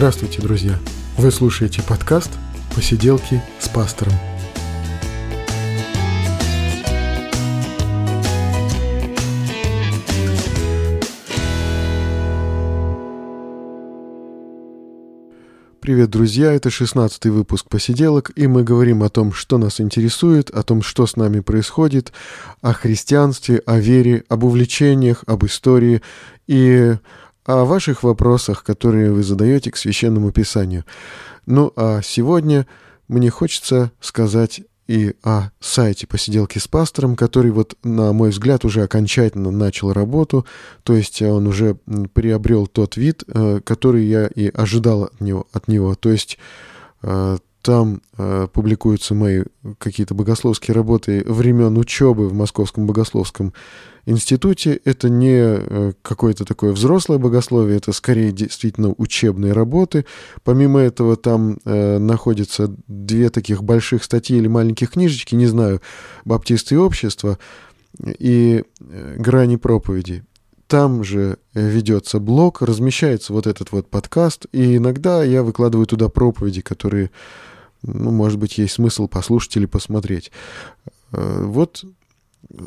Здравствуйте, друзья! Вы слушаете подкаст «Посиделки с пастором». Привет, друзья! Это 16 выпуск «Посиделок», и мы говорим о том, что нас интересует, о том, что с нами происходит, о христианстве, о вере, об увлечениях, об истории и о ваших вопросах, которые вы задаете к Священному Писанию. Ну а сегодня мне хочется сказать и о сайте «Посиделки с пастором», который, вот, на мой взгляд, уже окончательно начал работу, то есть он уже приобрел тот вид, э, который я и ожидал от него. От него. То есть э, там э, публикуются мои какие-то богословские работы времен учебы в Московском богословском институте. Это не э, какое-то такое взрослое богословие, это скорее действительно учебные работы. Помимо этого там э, находятся две таких больших статьи или маленьких книжечки, не знаю, «Баптисты и общество» и э, «Грани проповеди». Там же э, ведется блог, размещается вот этот вот подкаст, и иногда я выкладываю туда проповеди, которые ну, может быть, есть смысл послушать или посмотреть. Вот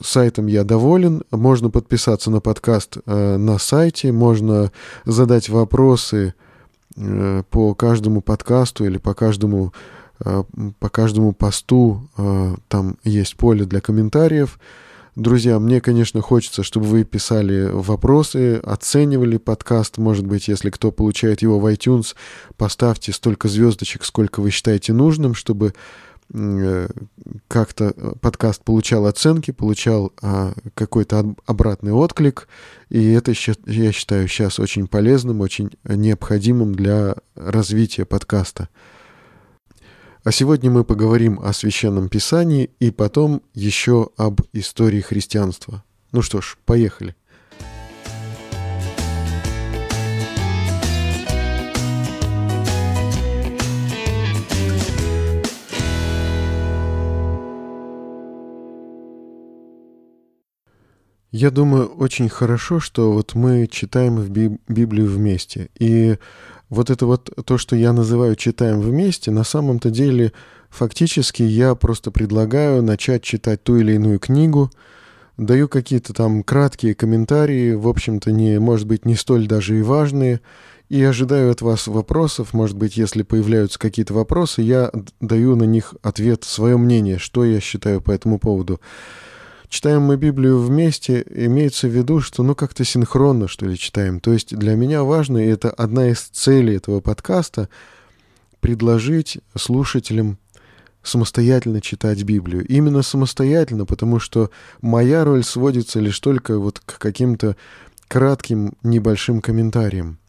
сайтом я доволен. Можно подписаться на подкаст э, на сайте, можно задать вопросы э, по каждому подкасту или по каждому, по каждому посту. Там есть поле для комментариев. Друзья, мне, конечно, хочется, чтобы вы писали вопросы, оценивали подкаст. Может быть, если кто получает его в iTunes, поставьте столько звездочек, сколько вы считаете нужным, чтобы э, как-то подкаст получал оценки, получал а, какой-то обратный отклик. И это, я считаю, сейчас очень полезным, очень необходимым для развития подкаста. А сегодня мы поговорим о Священном Писании и потом еще об истории христианства. Ну что ж, поехали. Я думаю, очень хорошо, что вот мы читаем в Библию вместе. И вот это вот то, что я называю «читаем вместе», на самом-то деле фактически я просто предлагаю начать читать ту или иную книгу, даю какие-то там краткие комментарии, в общем-то, не, может быть, не столь даже и важные, и ожидаю от вас вопросов, может быть, если появляются какие-то вопросы, я даю на них ответ, свое мнение, что я считаю по этому поводу. Читаем мы Библию вместе, имеется в виду, что ну как-то синхронно, что ли, читаем. То есть для меня важно, и это одна из целей этого подкаста, предложить слушателям самостоятельно читать Библию. Именно самостоятельно, потому что моя роль сводится лишь только вот к каким-то кратким небольшим комментариям.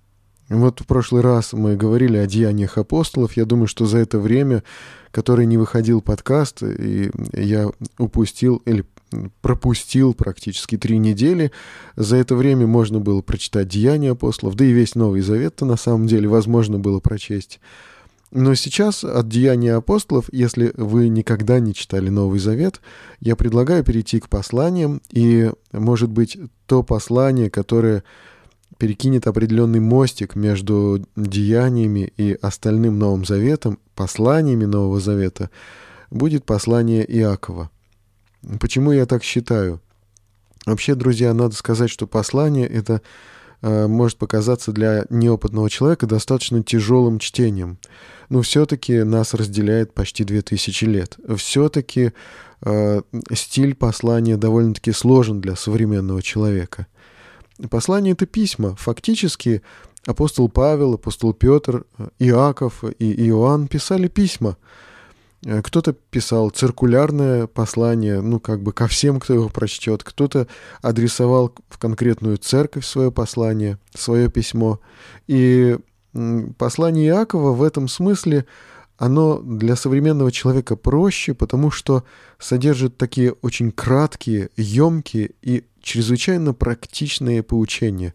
Вот в прошлый раз мы говорили о деяниях апостолов. Я думаю, что за это время, которое не выходил подкаст, и я упустил или пропустил практически три недели. За это время можно было прочитать «Деяния апостолов», да и весь Новый Завет-то на самом деле возможно было прочесть. Но сейчас от «Деяния апостолов», если вы никогда не читали Новый Завет, я предлагаю перейти к посланиям, и, может быть, то послание, которое перекинет определенный мостик между деяниями и остальным Новым Заветом, посланиями Нового Завета, будет послание Иакова. Почему я так считаю? Вообще, друзья, надо сказать, что послание это э, может показаться для неопытного человека достаточно тяжелым чтением. Но все-таки нас разделяет почти 2000 лет. Все-таки э, стиль послания довольно-таки сложен для современного человека. Послание — это письма. Фактически апостол Павел, апостол Петр, Иаков и Иоанн писали письма — Э, кто-то писал циркулярное послание, ну, как бы ко всем, кто его прочтет. Кто-то адресовал в конкретную церковь свое послание, свое письмо. И послание Иакова в этом смысле, оно для современного человека проще, потому что содержит такие очень краткие, емкие и чрезвычайно практичные поучения.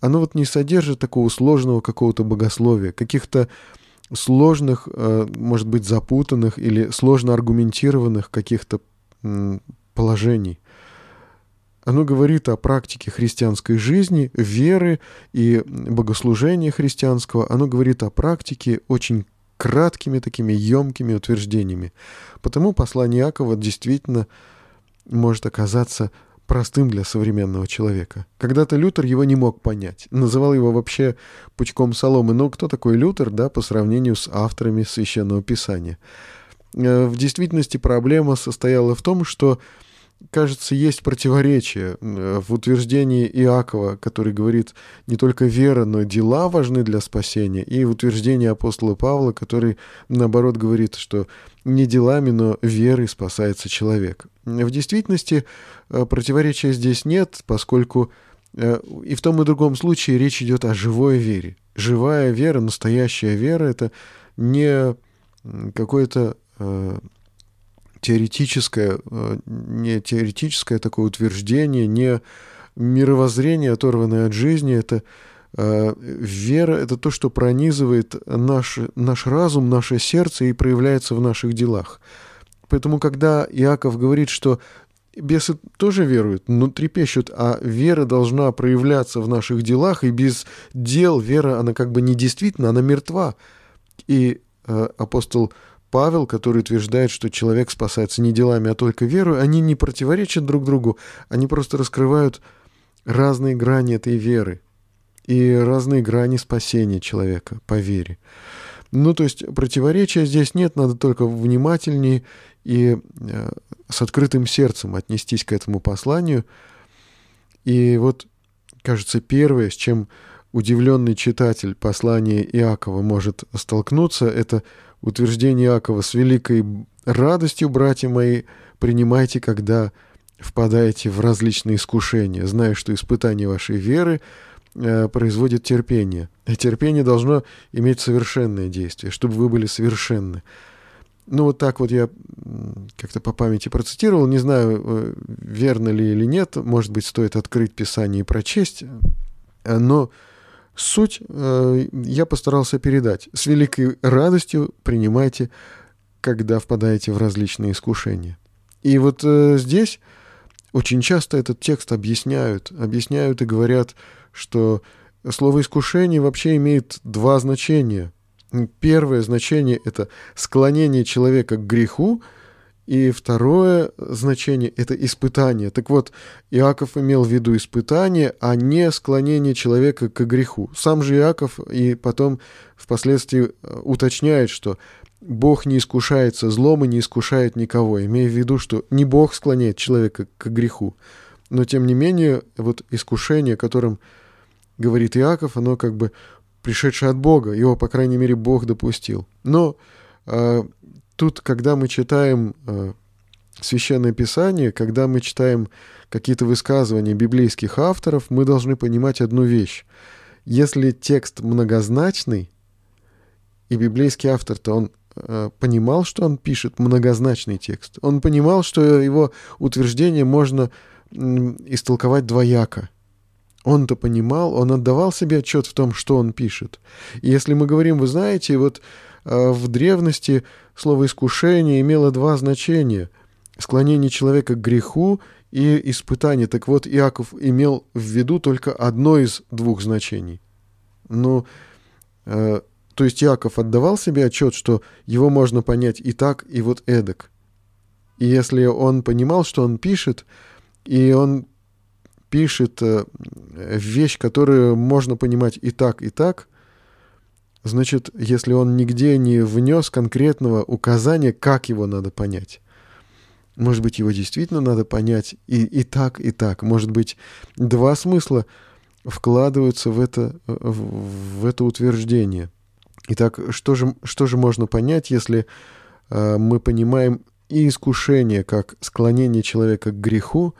Оно вот не содержит такого сложного какого-то богословия, каких-то сложных, э, может быть, запутанных или сложно аргументированных каких-то положений. оно говорит о практике христианской жизни, веры и богослужения христианского. Оно говорит о практике очень краткими такими емкими утверждениями. Потому послание Иакова действительно может оказаться простым для современного человека. Когда-то Лютер его не мог понять, называл его вообще пучком соломы. Но кто такой Лютер, да, по сравнению с авторами Священного Писания? Э, в действительности проблема состояла в том, что кажется, есть противоречие э, в утверждении Иакова, который говорит, не только вера, но и дела важны для спасения, и в утверждении апостола Павла, который, наоборот, говорит, что не делами, но верой спасается человек. В действительности э, противоречия здесь нет, поскольку э, и в том и другом случае речь идет о живой вере. Живая вера, настоящая вера — это не какое-то теоретическое, э, не теоретическое такое утверждение, не мировоззрение, оторванное от жизни, это вера — это то, что пронизывает наш, наш разум, наше сердце и проявляется в наших делах. Поэтому, когда Иаков говорит, что бесы тоже веруют, но трепещут, а вера должна проявляться в наших делах, и без дел вера, она как бы не действительно, она мертва. И э, апостол Павел, который утверждает, что человек спасается не делами, а только верой, они не противоречат друг другу, они просто раскрывают разные грани этой веры и разные грани спасения человека по вере. Ну, то есть противоречия здесь нет, надо только внимательнее и э, с открытым сердцем отнестись к этому посланию. И вот, кажется, первое, с чем удивленный читатель послания Иакова может столкнуться, это – утверждение Иакова с великой радостью, братья мои, принимайте, когда впадаете в различные искушения, зная, что испытание вашей веры производит терпение. И терпение должно иметь совершенное действие, чтобы вы были совершенны. Ну, вот так вот я как-то по памяти процитировал. Не знаю, э, верно ли или нет. Может быть, стоит открыть Писание и прочесть. Но Суть э, я постарался передать. С великой радостью принимайте, когда впадаете в различные искушения. И вот э, здесь очень часто этот текст объясняют, объясняют и говорят, что слово «искушение» вообще имеет два значения. Первое значение — это склонение человека к греху — и второе значение — это испытание. Так вот, Иаков имел в виду испытание, а не склонение человека к греху. Сам же Иаков и потом впоследствии э, уточняет, что Бог не искушается злом и не искушает никого, имея в виду, что не Бог склоняет человека к греху. Но, тем не менее, вот искушение, о котором говорит Иаков, оно как бы пришедшее от Бога, его, по крайней мере, Бог допустил. Но э, тут, когда мы читаем э, Священное Писание, когда мы читаем какие-то высказывания библейских авторов, мы должны понимать одну вещь. Если текст многозначный, и библейский автор-то он э, понимал, что он пишет многозначный текст, он понимал, что его утверждение можно истолковать двояко. Он-то понимал, он отдавал себе отчет в том, что он пишет. И если мы говорим, вы знаете, вот э, в древности Слово «искушение» имело два значения — склонение человека к греху и испытание. Так вот, Иаков имел в виду только одно из двух значений. Ну, э, то есть Иаков отдавал себе отчет, что его можно понять и так, и вот эдак. И если он понимал, что он пишет, и он пишет э, вещь, которую можно понимать и так, и так — Значит, если он нигде не внес конкретного указания, как его надо понять. Может быть, его действительно надо понять и, и так, и так. Может быть, два смысла вкладываются в это, в, это утверждение. Итак, что же, что же можно понять, если э, мы понимаем и искушение как склонение человека к греху,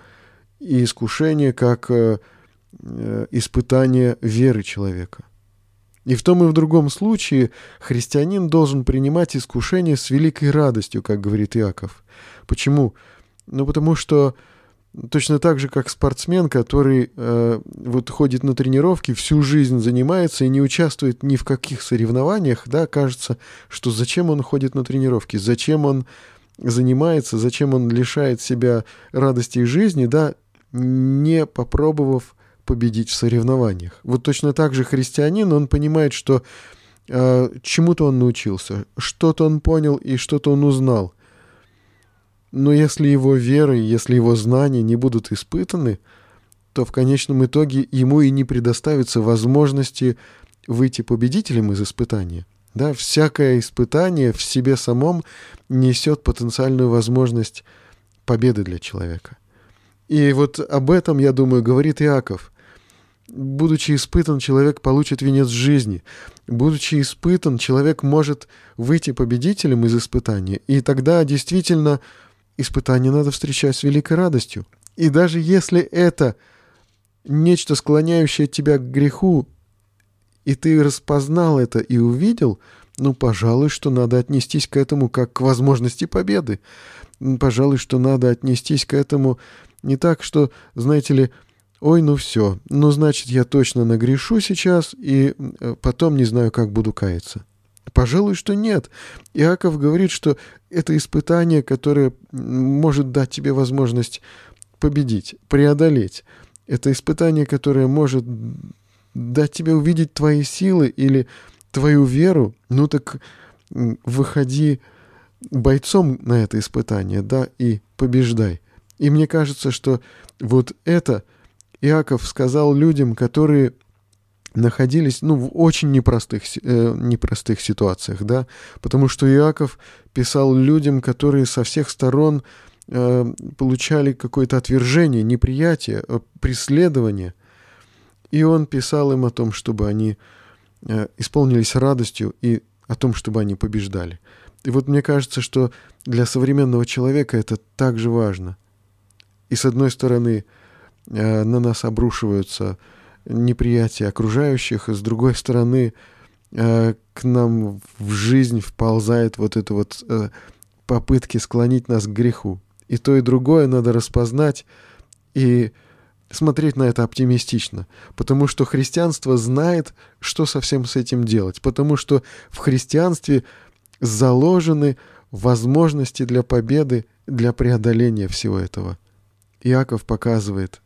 и искушение как э, э испытание веры человека? И в том и в другом случае христианин должен принимать искушение с великой радостью, как говорит Иаков. Почему? Ну, потому что точно так же, как спортсмен, который э, вот ходит на тренировки, всю жизнь занимается и не участвует ни в каких соревнованиях, да, кажется, что зачем он ходит на тренировки, зачем он занимается, зачем он лишает себя радости и жизни, да, не попробовав победить в соревнованиях. Вот точно так же христианин, он понимает, что э, чему-то он научился, что-то он понял и что-то он узнал. Но если его вера, если его знания не будут испытаны, то в конечном итоге ему и не предоставится возможности выйти победителем из испытания. Да, всякое испытание в себе самом несет потенциальную возможность победы для человека. И вот об этом, я думаю, говорит Иаков – Будучи испытан, человек получит венец жизни. Будучи испытан, человек может выйти победителем из испытания. И тогда действительно испытание надо встречать с великой радостью. И даже если это нечто, склоняющее тебя к греху, и ты распознал это и увидел, ну, пожалуй, что надо отнестись к этому как к возможности победы. Пожалуй, что надо отнестись к этому не так, что, знаете ли, Ой, ну все, ну значит я точно нагрешу сейчас и э, потом не знаю, как буду каяться. Пожалуй, что нет. Иаков говорит, что это испытание, которое может дать тебе возможность победить, преодолеть. Это испытание, которое может дать тебе увидеть твои силы или твою веру. Ну так выходи бойцом на это испытание, да, и побеждай. И мне кажется, что вот это — Иаков сказал людям, которые находились ну, в очень непростых, э, непростых ситуациях, да, потому что Иаков писал людям, которые со всех сторон э, получали какое-то отвержение, неприятие, э, преследование, и он писал им о том, чтобы они э, исполнились радостью и о том, чтобы они побеждали. И вот мне кажется, что для современного человека это также важно. И с одной стороны, Э, на нас обрушиваются неприятия окружающих, и с другой стороны э, к нам в жизнь вползает вот это вот э, попытки склонить нас к греху. И то, и другое надо распознать и смотреть на это оптимистично, потому что христианство знает, что со всем с этим делать, потому что в христианстве заложены возможности для победы, для преодоления всего этого. Иаков показывает,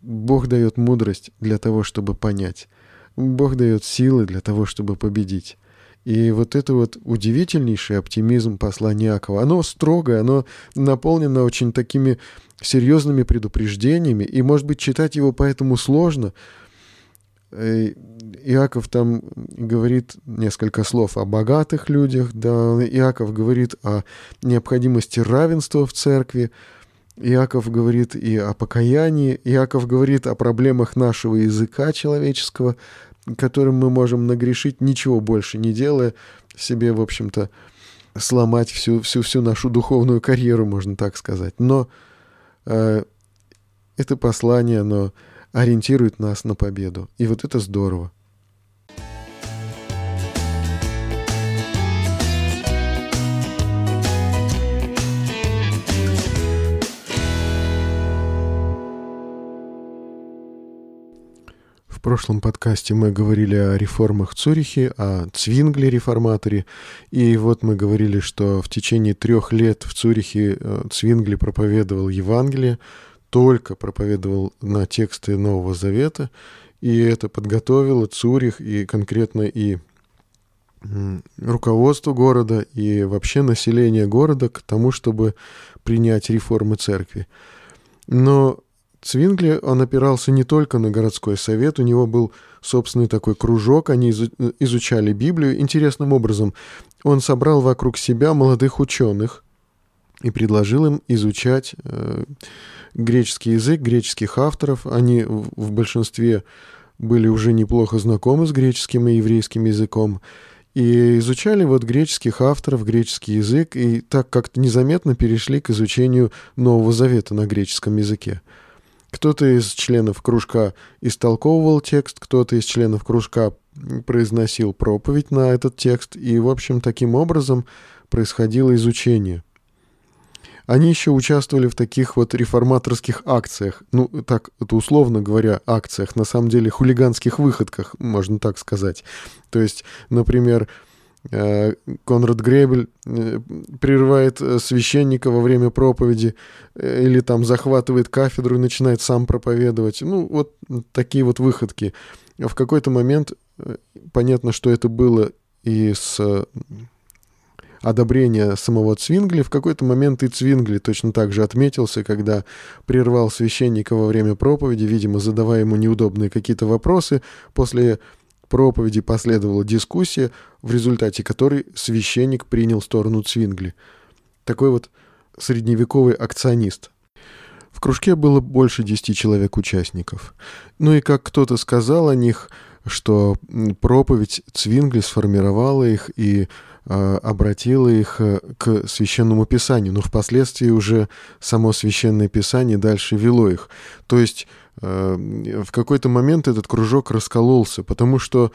Бог дает мудрость для того, чтобы понять. Бог дает силы для того, чтобы победить. И вот это вот удивительнейший оптимизм послания Иакова, оно строгое, оно наполнено очень такими серьезными предупреждениями, и, может быть, читать его поэтому сложно. Э, Иаков там говорит несколько слов о богатых людях, да, Иаков говорит о необходимости равенства в церкви, Иаков говорит и о покаянии, Иаков говорит о проблемах нашего языка человеческого, которым мы можем нагрешить, ничего больше не делая, себе, в общем-то, сломать всю, всю, всю нашу духовную карьеру, можно так сказать. Но э, это послание, оно ориентирует нас на победу. И вот это здорово. Прошлом подкасте мы говорили о реформах в Цюрихе, о Цвингле реформаторе. И вот мы говорили, что в течение трех лет в Цюрихе э, Цвингли проповедовал Евангелие, только проповедовал на тексты Нового Завета. И это подготовило Цюрих и конкретно и руководство города и вообще население города к тому, чтобы принять реформы церкви. Но Цвингли, он опирался не только на городской совет, у него был собственный такой кружок, они изучали Библию. Интересным образом он собрал вокруг себя молодых ученых и предложил им изучать э, греческий язык, греческих авторов. Они в, большинстве были уже неплохо знакомы с греческим и еврейским языком. И изучали вот греческих авторов, греческий язык, и так как-то незаметно перешли к изучению Нового Завета на греческом языке. Кто-то из членов кружка истолковывал текст, кто-то из членов кружка произносил проповедь на этот текст, и, в общем, таким образом происходило изучение. Они еще участвовали в таких вот реформаторских акциях, ну, так, это условно говоря, акциях, на самом деле хулиганских выходках, можно так сказать. То есть, например, Конрад Гребель э, прерывает священника во время проповеди или там захватывает кафедру и начинает сам проповедовать. Ну, вот такие вот выходки. В какой-то момент понятно, что это было и с одобрения самого Цвингли. В какой-то момент и Цвингли точно так же отметился, когда прервал священника во время проповеди, видимо, задавая ему неудобные какие-то вопросы. После проповеди последовала дискуссия, в результате которой священник принял сторону Цвингли. Такой вот средневековый акционист. В кружке было больше десяти человек участников. Ну и как кто-то сказал о них, что проповедь Цвингли сформировала их и э, обратила их э, к священному писанию, но впоследствии уже само священное писание дальше вело их. То есть в какой-то момент этот кружок раскололся, потому что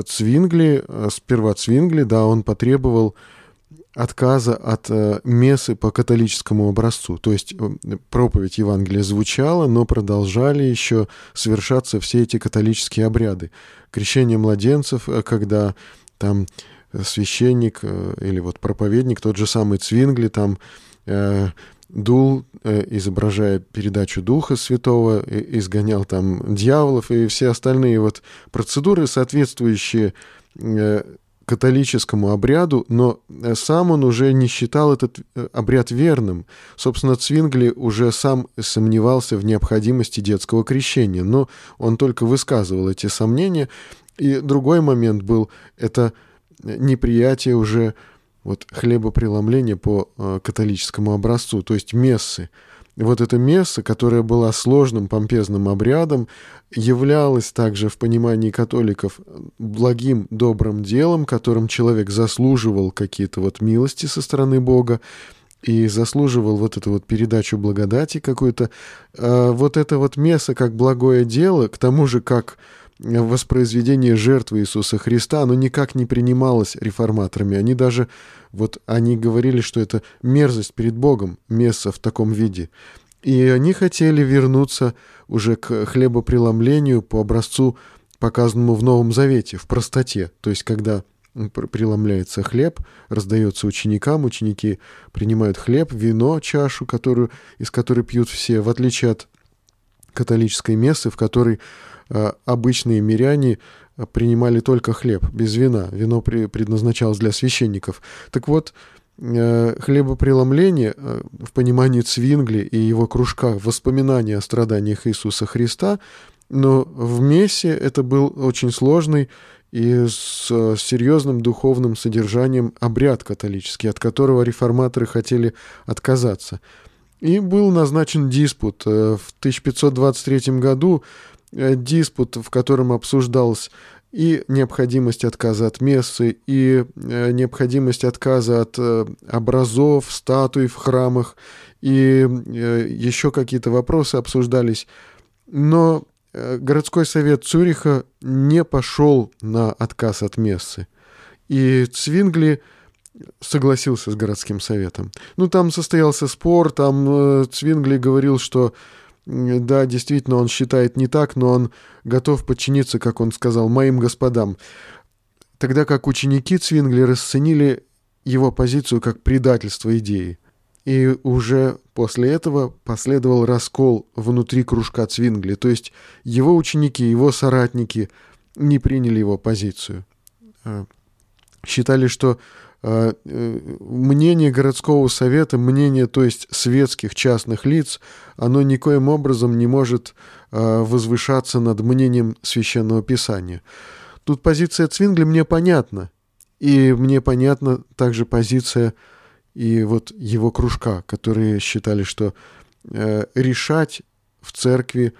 Цвингли, э, сперва Цвингли, да, он потребовал отказа от э, мессы по католическому образцу. То есть э, проповедь Евангелия звучала, но продолжали еще совершаться все эти католические обряды. Крещение младенцев, э, когда там священник э, или вот проповедник, тот же самый Цвингли, там э, дул, э, изображая передачу Духа Святого, изгонял там дьяволов и все остальные вот процедуры, соответствующие э, католическому обряду, но э, сам он уже не считал этот обряд верным. Собственно, Цвингли уже сам сомневался в необходимости детского крещения, но он только высказывал эти сомнения. И другой момент был, это неприятие уже вот хлебопреломления по э, католическому образцу, то есть мессы вот эта месса, которая была сложным помпезным обрядом, являлась также в понимании католиков благим, добрым делом, которым человек заслуживал какие-то вот милости со стороны Бога и заслуживал вот эту вот передачу благодати какую-то. А вот это вот месса как благое дело, к тому же как воспроизведение жертвы Иисуса Христа, оно никак не принималось реформаторами. Они даже, вот они говорили, что это мерзость перед Богом, место в таком виде. И они хотели вернуться уже к хлебопреломлению по образцу, показанному в Новом Завете, в простоте. То есть, когда преломляется хлеб, раздается ученикам, ученики принимают хлеб, вино, чашу, которую, из которой пьют все, в отличие от католической мессы, в которой обычные миряне э, принимали только хлеб, без вина. Вино предназначалось для священников. Так вот, э, хлебопреломление в понимании Цвингли и его кружка воспоминания о страданиях Иисуса Христа, но в Мессе это был очень сложный и с серьезным духовным содержанием обряд католический, от которого реформаторы хотели отказаться. И был назначен диспут. В 1523 году Э, диспут, в котором обсуждалась и необходимость отказа от мессы, и э, необходимость отказа от э, образов, статуй в храмах, и еще какие-то вопросы обсуждались. Но городской совет Цюриха не пошел на отказ от мессы. И Цвингли согласился с городским советом. Ну, там состоялся спор, там Цвингли говорил, что да, действительно, он считает не так, но он готов подчиниться, как он сказал, моим господам. Тогда как ученики Цвингли расценили его позицию как предательство идеи. И уже после этого последовал раскол внутри кружка Цвингли, то есть его ученики, его соратники не приняли его позицию. А, считали, что э, мнение городского совета, мнение, то есть светских частных лиц, оно никоим образом не может а, возвышаться над мнением священного писания. Тут позиция Цвингли мне понятна, и мне понятна также позиция и вот его кружка, которые считали, что э, решать в церкви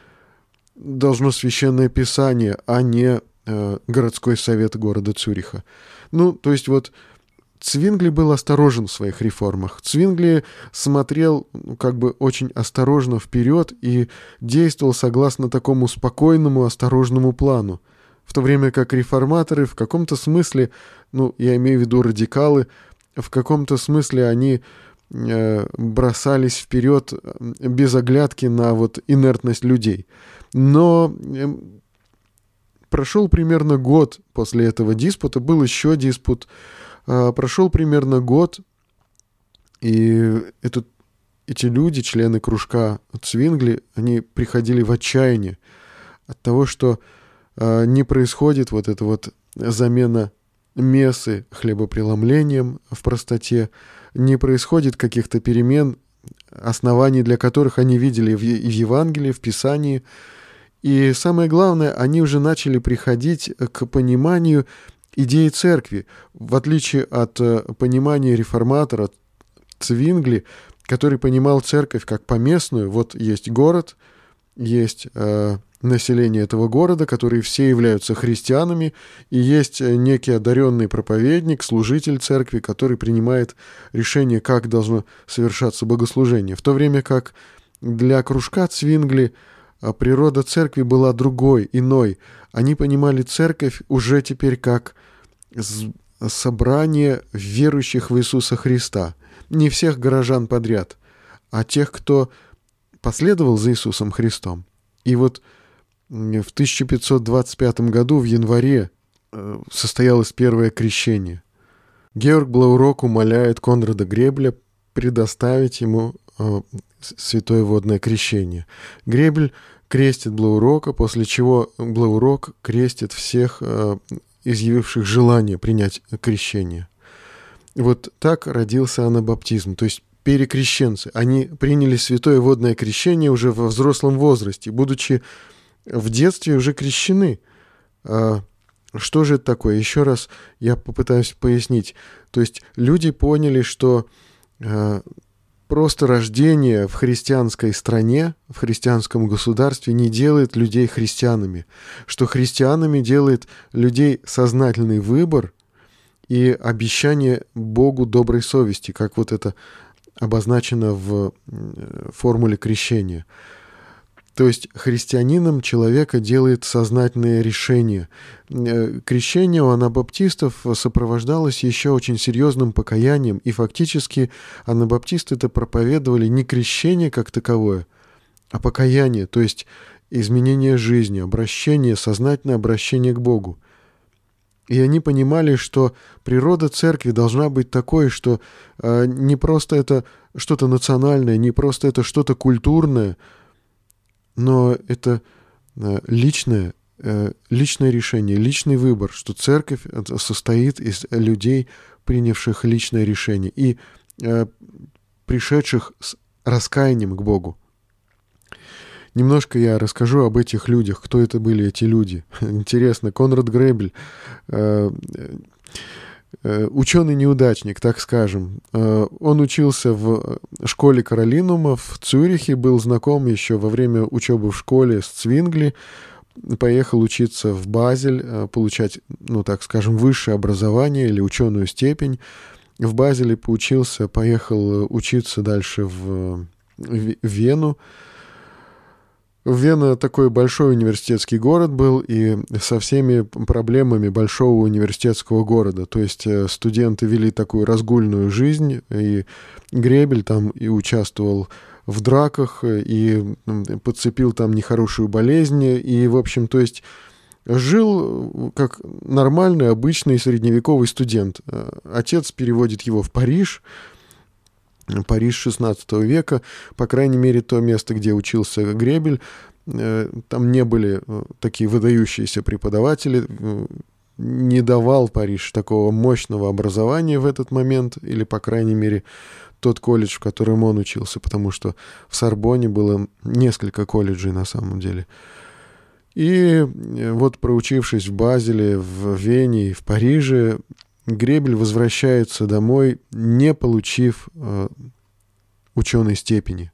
должно священное писание, а не э, городской совет города Цюриха. Ну, то есть вот Цвингли был осторожен в своих реформах. Цвингли смотрел ну, как бы очень осторожно вперед и действовал согласно такому спокойному, осторожному плану. В то время как реформаторы в каком-то смысле, ну, я имею в виду радикалы, в каком-то смысле они э, бросались вперед без оглядки на вот инертность людей. Но э, прошел примерно год после этого диспута, был еще диспут, э, прошел примерно год, и этот, эти люди, члены кружка Цвингли, они приходили в отчаяние от того, что э, не происходит вот эта вот замена мессы хлебопреломлением в простоте, не происходит каких-то перемен, оснований для которых они видели в, в Евангелии, в Писании. И самое главное, они уже начали приходить к пониманию идеи церкви, в отличие от э, понимания реформатора Цвингли, который понимал церковь как поместную. Вот есть город, есть э, население этого города, которые все являются христианами, и есть э, некий одаренный проповедник, служитель церкви, который принимает решение, как должно совершаться богослужение. В то время как для кружка Цвингли э, природа церкви была другой, иной. Они понимали церковь уже теперь как собрание верующих в Иисуса Христа. Не всех горожан подряд, а тех, кто последовал за Иисусом Христом. И вот в 1525 году в январе э, состоялось первое крещение. Георг Блаурок умоляет Конрада Гребля предоставить ему э, святое водное крещение. Гребель крестит Блаурока, после чего Блаурок крестит всех э, изъявивших желание принять крещение. Вот так родился анабаптизм, то есть перекрещенцы. Они приняли святое водное крещение уже во взрослом возрасте, будучи в детстве уже крещены. А что же это такое? Еще раз я попытаюсь пояснить. То есть люди поняли, что а, просто рождение в христианской стране, в христианском государстве не делает людей христианами, что христианами делает людей сознательный выбор и обещание Богу доброй совести, как вот это обозначено в формуле крещения. То есть христианином человека делает сознательное решение. Э, крещение у анабаптистов сопровождалось еще очень серьезным покаянием, и фактически анабаптисты это проповедовали не крещение как таковое, а покаяние, то есть изменение жизни, обращение, сознательное обращение к Богу. И они понимали, что природа церкви должна быть такой, что э, не просто это что-то национальное, не просто это что-то культурное, но это э, личное, э, личное решение, личный выбор, что церковь состоит из людей, принявших личное решение и э, пришедших с раскаянием к Богу. Немножко я расскажу об этих людях, кто это были эти люди. Интересно, Конрад Гребель, э, э, ученый-неудачник, так скажем. Э, он учился в школе Каролинума в Цюрихе, был знаком еще во время учебы в школе с Цвингли, поехал учиться в Базель, получать, ну так скажем, высшее образование или ученую степень. В Базеле поучился, поехал учиться дальше в Вену, Вена такой большой университетский город был и со всеми проблемами большого университетского города. То есть э, студенты вели такую разгульную жизнь, и Гребель там и участвовал в драках, и подцепил там нехорошую болезнь, и, в общем, то есть жил как нормальный, обычный средневековый студент. Э, отец переводит его в Париж, Париж XVI века, по крайней мере, то место, где учился Гребель, э, там не были э, такие выдающиеся преподаватели, э, не давал Париж такого мощного образования в этот момент, или, по крайней мере, тот колледж, в котором он учился, потому что в Сорбоне было несколько колледжей на самом деле. И вот проучившись в Базеле, в Вене и в Париже, Гребель возвращается домой, не получив э, ученой степени.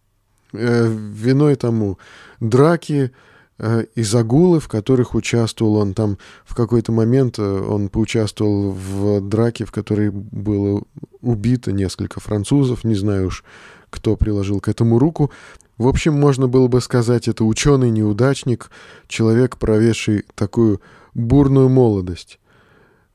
Э, виной тому драки э, и загулы, в которых участвовал он. Там в какой-то момент он поучаствовал в драке, в которой было убито несколько французов. Не знаю уж, кто приложил к этому руку. В общем, можно было бы сказать, это ученый-неудачник, человек, проведший такую бурную молодость.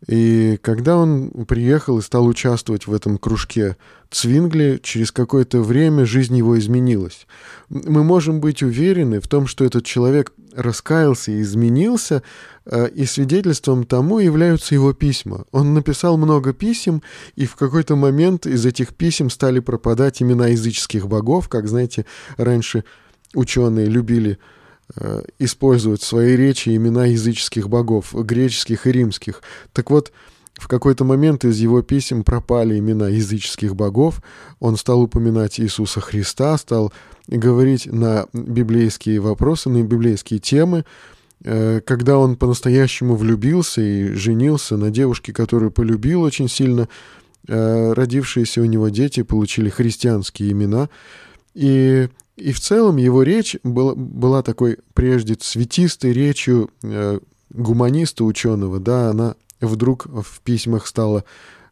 И когда он приехал и стал участвовать в этом кружке Цвингли, через какое-то время жизнь его изменилась. Мы можем быть уверены в том, что этот человек раскаялся и изменился, э, и свидетельством тому являются его письма. Он написал много писем, и в какой-то момент из этих писем стали пропадать имена языческих богов, как, знаете, раньше ученые любили Э, использовать в своей речи имена языческих богов, греческих и римских. Так вот, в какой-то момент из его писем пропали имена языческих богов, он стал упоминать Иисуса Христа, стал говорить на библейские вопросы, на библейские темы, э, когда он по-настоящему влюбился и женился на девушке, которую полюбил очень сильно, э, родившиеся у него дети получили христианские имена, и и в целом его речь была, была такой прежде цветистой речью э, гуманиста, ученого, да, она вдруг в письмах стала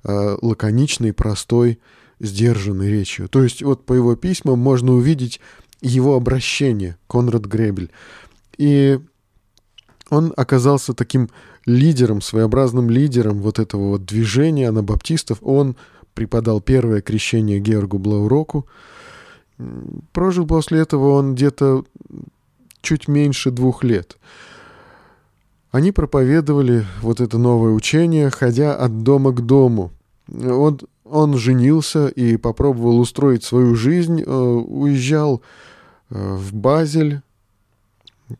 э, лаконичной, простой, сдержанной речью. То есть вот по его письмам можно увидеть его обращение, Конрад Гребель. И он оказался таким лидером, своеобразным лидером вот этого вот движения анабаптистов. Он преподал первое крещение Георгу Блауроку, Прожил после этого он где-то чуть меньше двух лет. Они проповедовали вот это новое учение, ходя от дома к дому. Он, он женился и попробовал устроить свою жизнь, э, уезжал э, в Базель,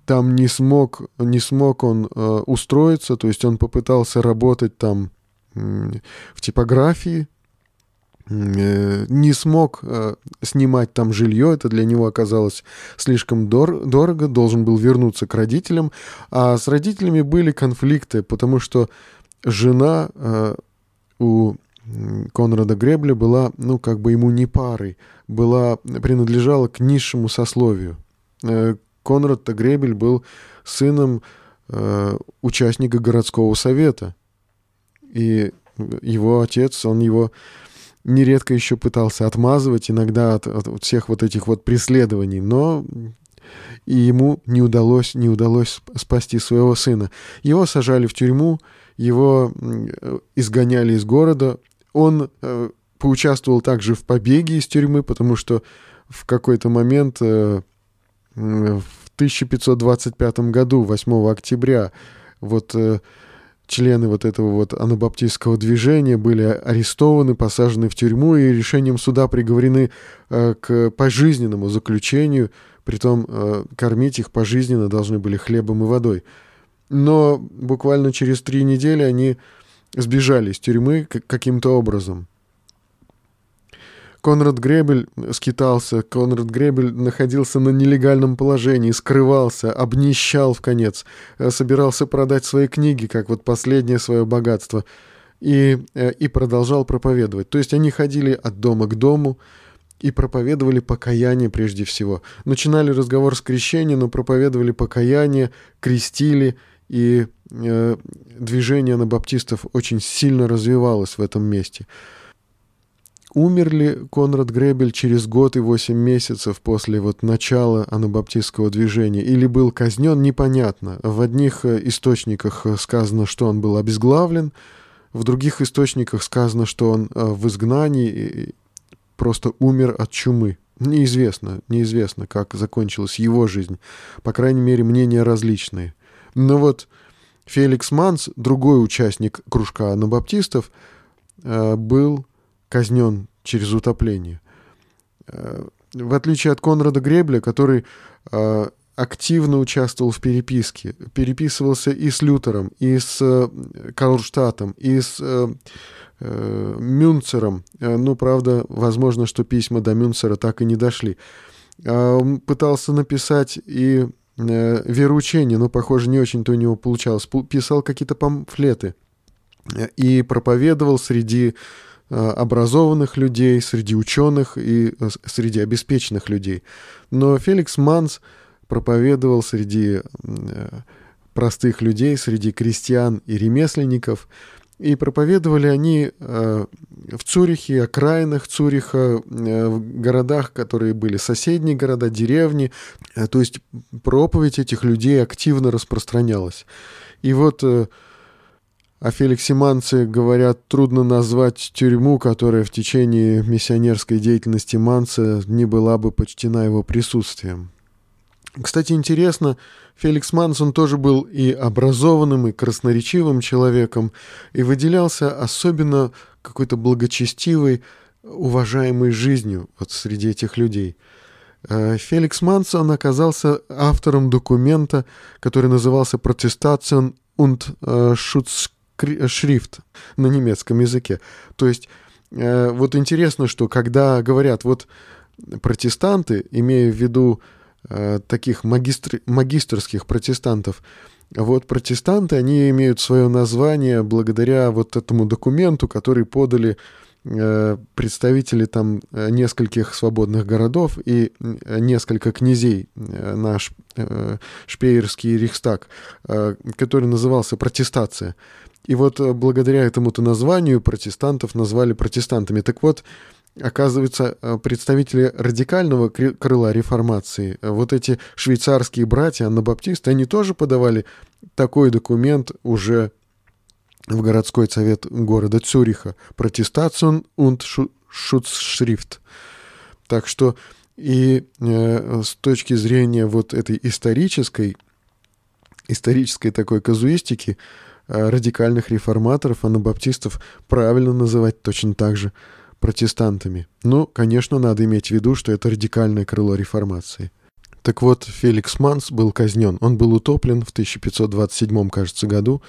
там не смог, не смог он э, устроиться, то есть он попытался работать там в типографии, не смог э, снимать там жилье, это для него оказалось слишком дор- дорого, должен был вернуться к родителям, а с родителями были конфликты, потому что жена э, у Конрада Гребля была, ну, как бы ему не парой, была, принадлежала к низшему сословию. Конрад-то Гребель был сыном участника городского совета, и его отец, он его нередко еще пытался отмазывать иногда от, от всех вот этих вот преследований, но и ему не удалось, не удалось спасти своего сына. Его сажали в тюрьму, его изгоняли из города. Он э, поучаствовал также в побеге из тюрьмы, потому что в какой-то момент э, в 1525 году, 8 октября, вот э, члены вот этого вот анабаптистского движения были арестованы, посажены в тюрьму и решением суда приговорены э, к пожизненному заключению, притом э, кормить их пожизненно должны были хлебом и водой. Но буквально через три недели они сбежали из тюрьмы каким-то образом. Конрад Гребель скитался, Конрад Гребель находился на нелегальном положении, скрывался, обнищал в конец, э, собирался продать свои книги, как вот последнее свое богатство, и, э, и продолжал проповедовать. То есть они ходили от дома к дому, и проповедовали покаяние прежде всего. Начинали разговор с крещения, но проповедовали покаяние, крестили, и э, движение анабаптистов очень сильно развивалось в этом месте. Умер ли Конрад Гребель через год и восемь месяцев после вот начала анабаптистского движения или был казнен, непонятно. В одних э, источниках э, сказано, что он был обезглавлен, в других источниках сказано, что он э, в изгнании просто умер от чумы. Неизвестно, неизвестно, как закончилась его жизнь. По крайней мере, мнения различные. Но вот Феликс Манс, другой участник кружка анабаптистов, был казнен через утопление. Э, в отличие от Конрада Гребля, который э, активно участвовал в переписке, переписывался и с Лютером, и с э, Карлштадтом, и с Мюнцером. Ну, правда, возможно, что письма до Мюнцера так и не дошли. Он пытался написать и вероучение, но, похоже, не очень-то у него получалось. Писал какие-то памфлеты и проповедовал среди образованных людей, среди ученых и э, среди обеспеченных людей. Но Феликс Манс проповедовал среди э, простых людей, среди крестьян и ремесленников. И проповедовали они в Цюрихе, окраинах Цюриха, в городах, которые были соседние города, деревни. То есть проповедь этих людей активно распространялась. И вот О Феликсе Манце говорят, трудно назвать тюрьму, которая в течение миссионерской деятельности Манца не была бы почтена его присутствием. Кстати, интересно, Феликс Мансон тоже был и образованным, и красноречивым человеком, и выделялся особенно какой-то благочестивой, уважаемой жизнью вот среди этих людей. Э, Феликс Мансон оказался автором документа, который назывался «Протестацион und Schutzschrift» на немецком языке. То есть э, вот интересно, что когда говорят вот протестанты, имея в виду Э, таких магистр, магистрских протестантов. Вот протестанты, они имеют свое название благодаря вот этому документу, который подали э, представители там нескольких свободных городов и несколько князей, наш Шпеерский Рейхстаг, который назывался «Протестация». И вот благодаря этому-то названию протестантов назвали протестантами. Так вот, оказывается, э, представители радикального крыла реформации, э, вот эти швейцарские братья аннабаптисты, они тоже подавали такой документ уже в городской совет города Цюриха «Протестацион und Schutzschrift». Так что и э, с точки зрения вот этой исторической, исторической такой казуистики, э, радикальных реформаторов, анабаптистов правильно называть точно так же – протестантами. Ну, конечно, надо иметь в виду, что это радикальное крыло реформации. Так вот, Феликс Манс был казнен. Он был утоплен в 1527, кажется, году.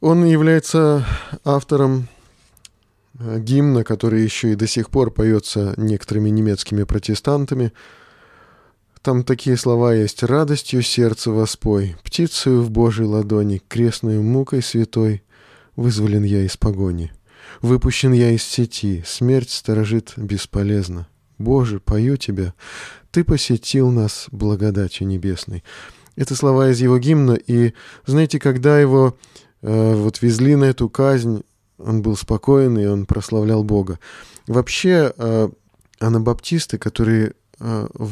Он является автором э, гимна, который еще и до сих пор поется некоторыми немецкими протестантами. Там такие слова есть «Радостью сердце воспой, птицею в Божьей ладони, крестную мукой святой, вызволен я из погони». Выпущен я из сети, смерть сторожит бесполезно. Боже, пою Тебя, Ты посетил нас благодатью небесной. Это слова из его гимна, и, знаете, когда его э, вот везли на эту казнь, он был спокоен, и он прославлял Бога. Вообще, э, анабаптисты, которые э, в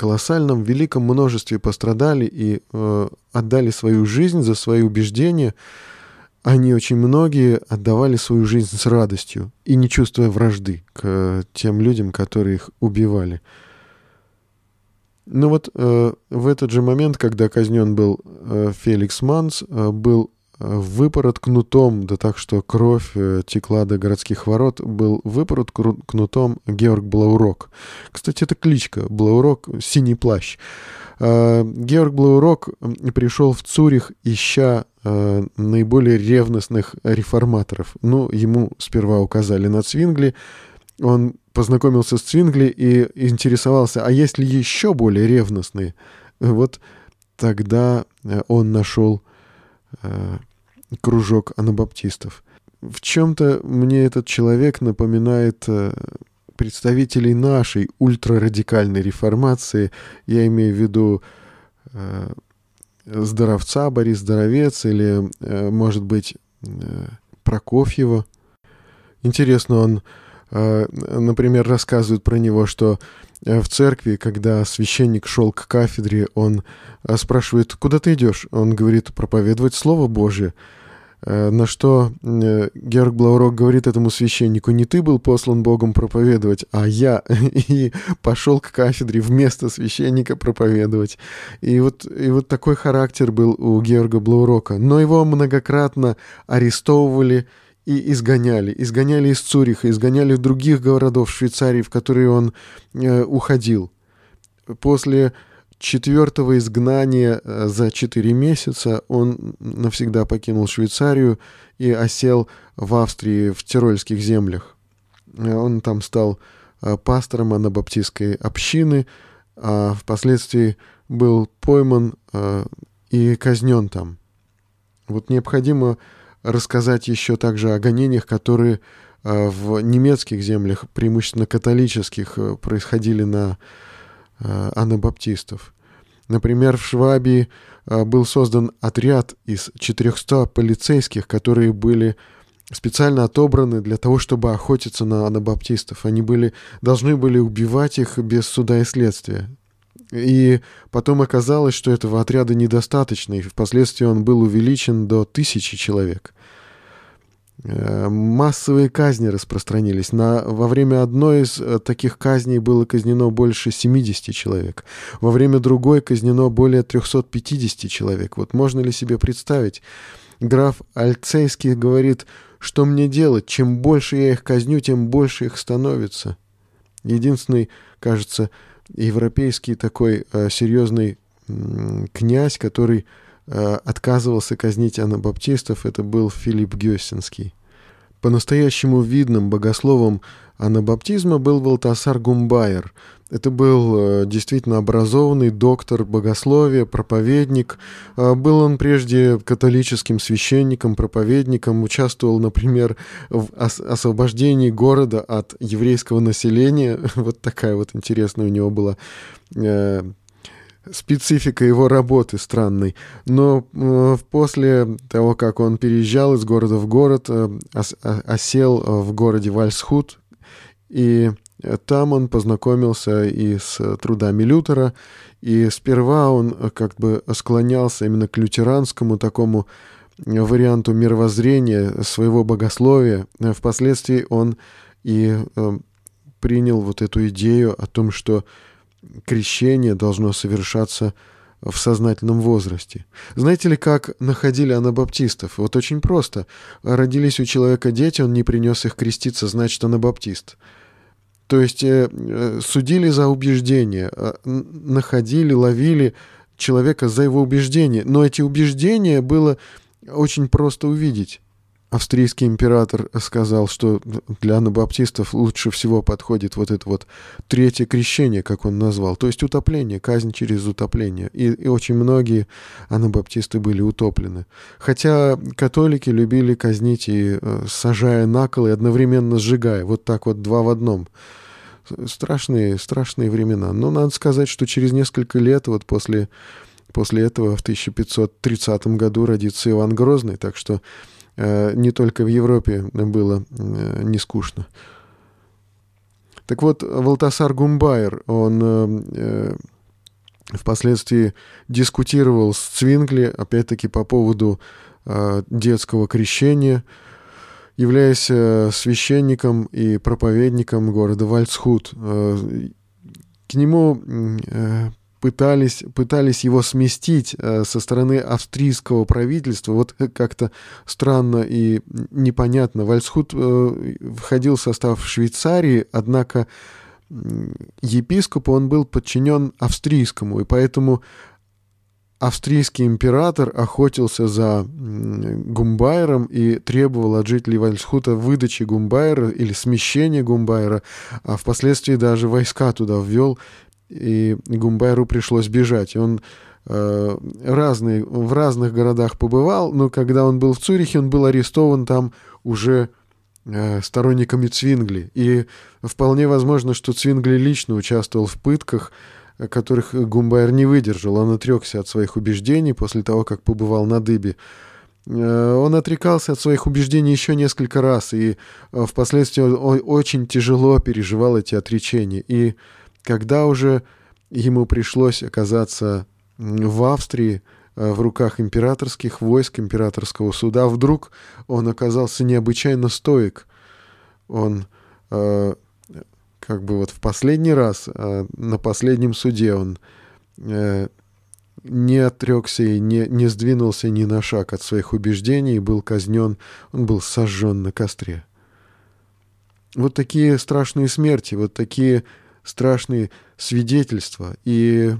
колоссальном, великом множестве пострадали и э, отдали свою жизнь за свои убеждения, они очень многие отдавали свою жизнь с радостью и не чувствуя вражды к тем людям, которые их убивали. Но вот э, в этот же момент, когда казнен был э, Феликс Манс, э, был э, выпорот кнутом, да так что кровь э, текла до городских ворот, был выпорот кнутом Георг Блаурок. Кстати, это кличка Блаурок — синий плащ. Э, Георг Блаурок пришел в Цюрих, ища э, наиболее ревностных реформаторов. Ну, ему сперва указали на Цвингли, он познакомился с Цвингли и интересовался, а есть ли еще более ревностные? Вот тогда э, он нашел кружок анабаптистов. В чем-то мне этот человек напоминает представителей нашей ультрарадикальной реформации, я имею в виду э, Здоровца, Борис Здоровец или, э, может быть, э, Прокофьева. Интересно, он, э, например, рассказывает про него, что э, в церкви, когда священник шел к кафедре, он э, спрашивает, куда ты идешь? Он говорит, проповедовать Слово Божие. Э, на что э, Георг Блаурок говорит этому священнику, не ты был послан Богом проповедовать, а я. И пошел к кафедре вместо священника проповедовать. И вот, и вот такой характер был у Георга Блаурока. Но его многократно арестовывали и изгоняли. Изгоняли из Цюриха, изгоняли в других городов Швейцарии, в которые он э, уходил. После четвертого изгнания э, за четыре месяца он навсегда покинул Швейцарию и осел в Австрии, в Тирольских землях. Э, он там стал э, пастором анабаптистской общины, а впоследствии был пойман и казнен там. Вот необходимо рассказать еще также о гонениях, которые в немецких землях, преимущественно католических, происходили на анабаптистов. Например, в Швабии э, был создан отряд из 400 полицейских, которые были специально отобраны для того, чтобы охотиться на анабаптистов. Они были, должны были убивать их без суда и следствия. И потом оказалось, что этого отряда недостаточно, и впоследствии он был увеличен до тысячи человек. Э, массовые казни распространились. На, во время одной из э, таких казней было казнено больше 70 человек. Во время другой казнено более 350 человек. Вот можно ли себе представить? Граф Альцейский говорит, что мне делать? Чем больше я их казню, тем больше их становится. Единственный, кажется, европейский такой э, серьезный э, князь, который отказывался казнить анабаптистов, это был Филипп Гессенский. По-настоящему видным богословом анабаптизма был Валтасар Гумбайер. Это был э, действительно образованный доктор богословия, проповедник. Э, был он прежде католическим священником, проповедником, участвовал, например, в ос- освобождении города от еврейского населения. Вот такая вот интересная у него была э, специфика его работы странной. Но э, после того, как он переезжал из города в город, э, ос- осел в городе Вальсхут, и там он познакомился и с трудами Лютера, и сперва он э, как бы склонялся именно к лютеранскому такому варианту мировоззрения своего богословия. Впоследствии он и э, принял вот эту идею о том, что крещение должно совершаться в сознательном возрасте. Знаете ли, как находили анабаптистов? Вот очень просто. Родились у человека дети, он не принес их креститься, значит, анабаптист. То есть э, э, судили за убеждения, э, находили, ловили человека за его убеждения. Но эти убеждения было очень просто увидеть. Австрийский император сказал, что для анабаптистов лучше всего подходит вот это вот третье крещение, как он назвал, то есть утопление, казнь через утопление. И, и очень многие анабаптисты были утоплены. Хотя католики любили казнить и э, сажая на кол, и одновременно сжигая. Вот так вот два в одном. Страшные, страшные времена. Но надо сказать, что через несколько лет, вот после, после этого, в 1530 году родится Иван Грозный, так что не только в Европе было э, не скучно. Так вот, Валтасар Гумбайер, он э, э, впоследствии дискутировал с Цвингли, опять-таки по поводу э, детского крещения, являясь э, священником и проповедником города Вальцхут. Э, к нему э, пытались, пытались его сместить со стороны австрийского правительства. Вот как-то странно и непонятно. Вальцхут входил в состав Швейцарии, однако епископу он был подчинен австрийскому, и поэтому австрийский император охотился за Гумбайером и требовал от жителей Вальсхута выдачи Гумбайера или смещения Гумбайера, а впоследствии даже войска туда ввел, и Гумбайеру пришлось бежать. Он э, разные, в разных городах побывал, но когда он был в Цюрихе, он был арестован там уже э, сторонниками Цвингли. И вполне возможно, что Цвингли лично участвовал в пытках, которых Гумбайер не выдержал. Он отрекся от своих убеждений после того, как побывал на дыбе. Э, он отрекался от своих убеждений еще несколько раз, и э, впоследствии он очень тяжело переживал эти отречения. И когда уже ему пришлось оказаться в Австрии, э, в руках императорских войск, императорского суда, вдруг он оказался необычайно стоек. Он как бы вот в последний раз, э, на последнем суде он э, не отрекся и не, не сдвинулся ни на шаг от своих убеждений, и был казнен, он был сожжен на костре. Вот такие страшные смерти, вот такие страшные свидетельства. И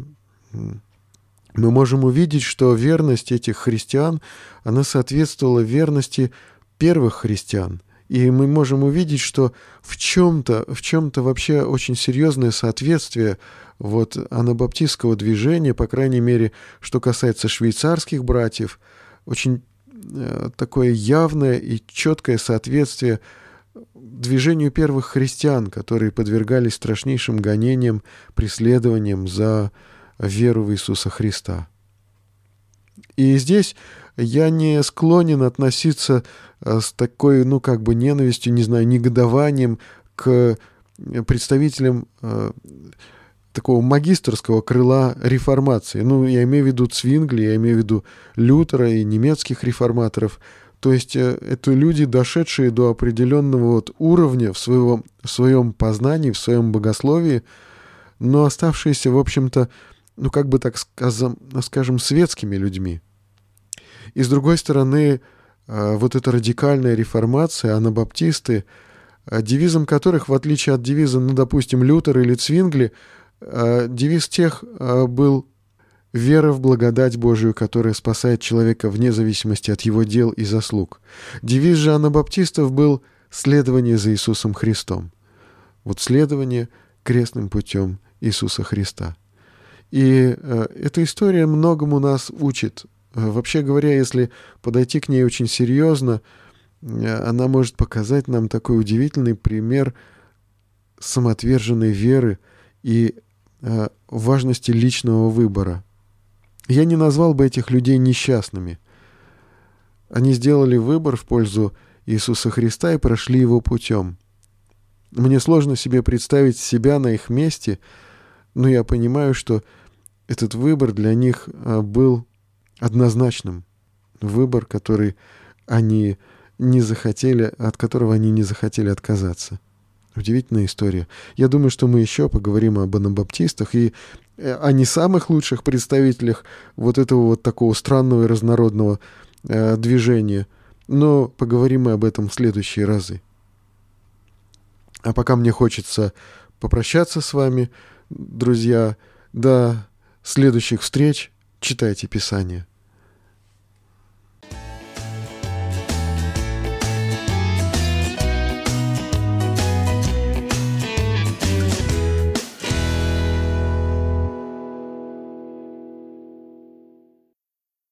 мы можем увидеть, что верность этих христиан, она соответствовала верности первых христиан – и мы можем увидеть, что в чем-то, в чем-то вообще очень серьезное соответствие вот анабаптистского движения, по крайней мере, что касается швейцарских братьев, очень э, такое явное и четкое соответствие движению первых христиан, которые подвергались страшнейшим гонениям, преследованиям за веру в Иисуса Христа. И здесь я не склонен относиться э, с такой, ну, как бы ненавистью, не знаю, негодованием к представителям э, такого магистрского крыла реформации. Ну, я имею в виду Цвингли, я имею в виду Лютера и немецких реформаторов. То есть э, это люди, дошедшие до определенного вот уровня в, своего, в своем познании, в своем богословии, но оставшиеся, в общем-то, ну, как бы так скажем, скажем светскими людьми. И с другой стороны, э, вот эта радикальная реформация, анабаптисты, э, девизом которых, в отличие от девиза, ну, допустим, Лютера или Цвингли, девиз тех был Вера в благодать Божию, которая спасает человека вне зависимости от его дел и заслуг. Девиз же анабаптистов был «следование за Иисусом Христом». Вот следование крестным путем Иисуса Христа. И э, эта история многому нас учит. Э, вообще говоря, если подойти к ней очень серьезно, э, она может показать нам такой удивительный пример самоотверженной веры и э, важности личного выбора – я не назвал бы этих людей несчастными. Они сделали выбор в пользу Иисуса Христа и прошли его путем. Мне сложно себе представить себя на их месте, но я понимаю, что этот выбор для них а, был однозначным. Выбор, который они не захотели, от которого они не захотели отказаться. Удивительная история. Я думаю, что мы еще поговорим об анабаптистах и о не самых лучших представителях вот этого вот такого странного и разнородного э, движения. Но поговорим мы об этом в следующие разы. А пока мне хочется попрощаться с вами, друзья. До следующих встреч. Читайте Писание.